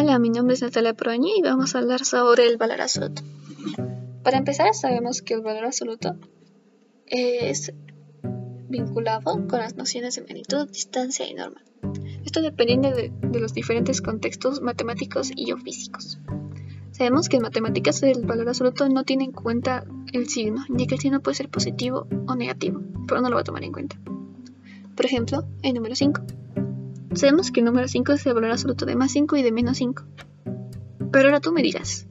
Hola, mi nombre es Natalia Proñi y vamos a hablar sobre el valor absoluto. Para empezar, sabemos que el valor absoluto es vinculado con las nociones de magnitud, distancia y norma. Esto dependiendo de, los diferentes contextos matemáticos y o físicos. Sabemos que en matemáticas el valor absoluto no tiene en cuenta el signo, ya que el signo puede ser positivo o negativo, pero no lo va a tomar en cuenta. Por ejemplo, el número 5. Sabemos que el número 5 es el valor absoluto de más 5 y de menos 5. Pero ahora tú me dirás,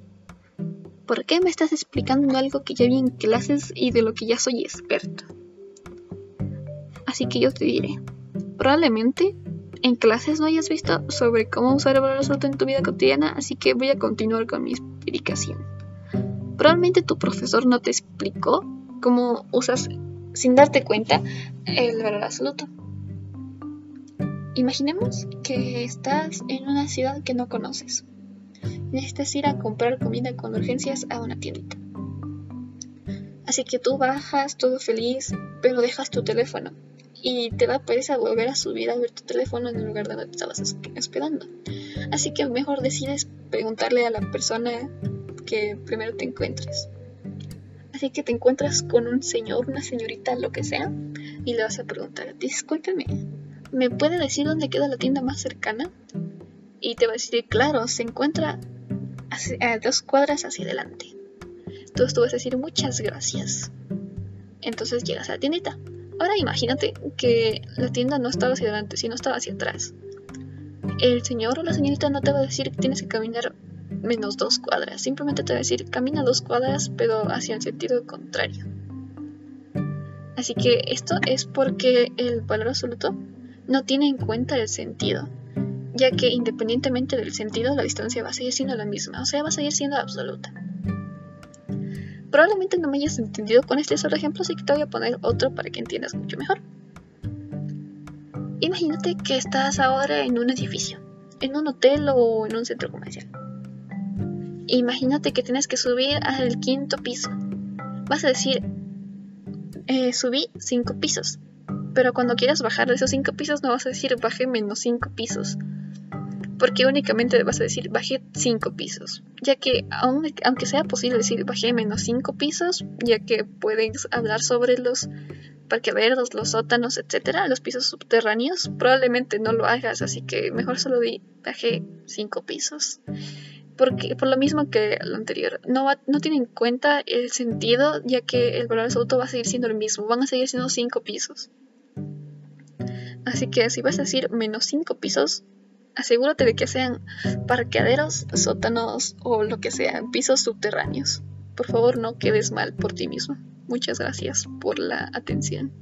¿por qué me estás explicando algo que ya vi en clases y de lo que ya soy experto? Así que yo te diré, probablemente en clases no hayas visto sobre cómo usar el valor absoluto en tu vida cotidiana, así que voy a continuar con mi explicación. Probablemente tu profesor no te explicó cómo usas sin darte cuenta el valor absoluto. Imaginemos que estás en una ciudad que no conoces. Necesitas ir a comprar comida con urgencias a una tiendita. Así que tú bajas todo feliz, pero dejas tu teléfono. Y te da pereza volver a subir a ver tu teléfono en el lugar donde estabas esperando. Así que mejor decides preguntarle a la persona que primero te encuentres. Así que te encuentras con un señor, una señorita, lo que sea, y le vas a preguntar, discúlpeme, ¿me puede decir dónde queda la tienda más cercana? Y te va a decir, claro, se encuentra a dos cuadras hacia adelante. Entonces tú vas a decir, muchas gracias. Entonces llegas a la tiendita. Ahora imagínate que la tienda no estaba hacia adelante, sino estaba hacia atrás. El señor o la señorita no te va a decir que tienes que caminar menos dos cuadras. Simplemente te va a decir, camina dos cuadras, pero hacia el sentido contrario. Así que esto es porque el valor absoluto no tiene en cuenta el sentido, ya que independientemente del sentido la distancia va a seguir siendo la misma, o sea, va a seguir siendo absoluta. Probablemente no me hayas entendido con este solo ejemplo, así que te voy a poner otro para que entiendas mucho mejor. Imagínate que estás ahora en un edificio, en un hotel o en un centro comercial. Imagínate que tienes que subir al quinto piso. Vas a decir, eh, subí cinco pisos. Pero cuando quieras bajar de esos 5 pisos no vas a decir bajé menos 5 pisos. Porque únicamente vas a decir bajé 5 pisos. Ya que aunque sea posible decir bajé menos 5 pisos, ya que puedes hablar sobre los parqueaderos, los sótanos, etcétera, los pisos subterráneos, probablemente no lo hagas, así que mejor solo di bajé 5 pisos. Porque, por lo mismo que lo anterior, no, no tiene en cuenta el sentido, ya que el valor absoluto va a seguir siendo el mismo, van a seguir siendo 5 pisos. Así que si vas a decir menos 5 pisos, asegúrate de que sean parqueaderos, sótanos o lo que sea, pisos subterráneos. Por favor, no quedes mal por ti mismo. Muchas gracias por la atención.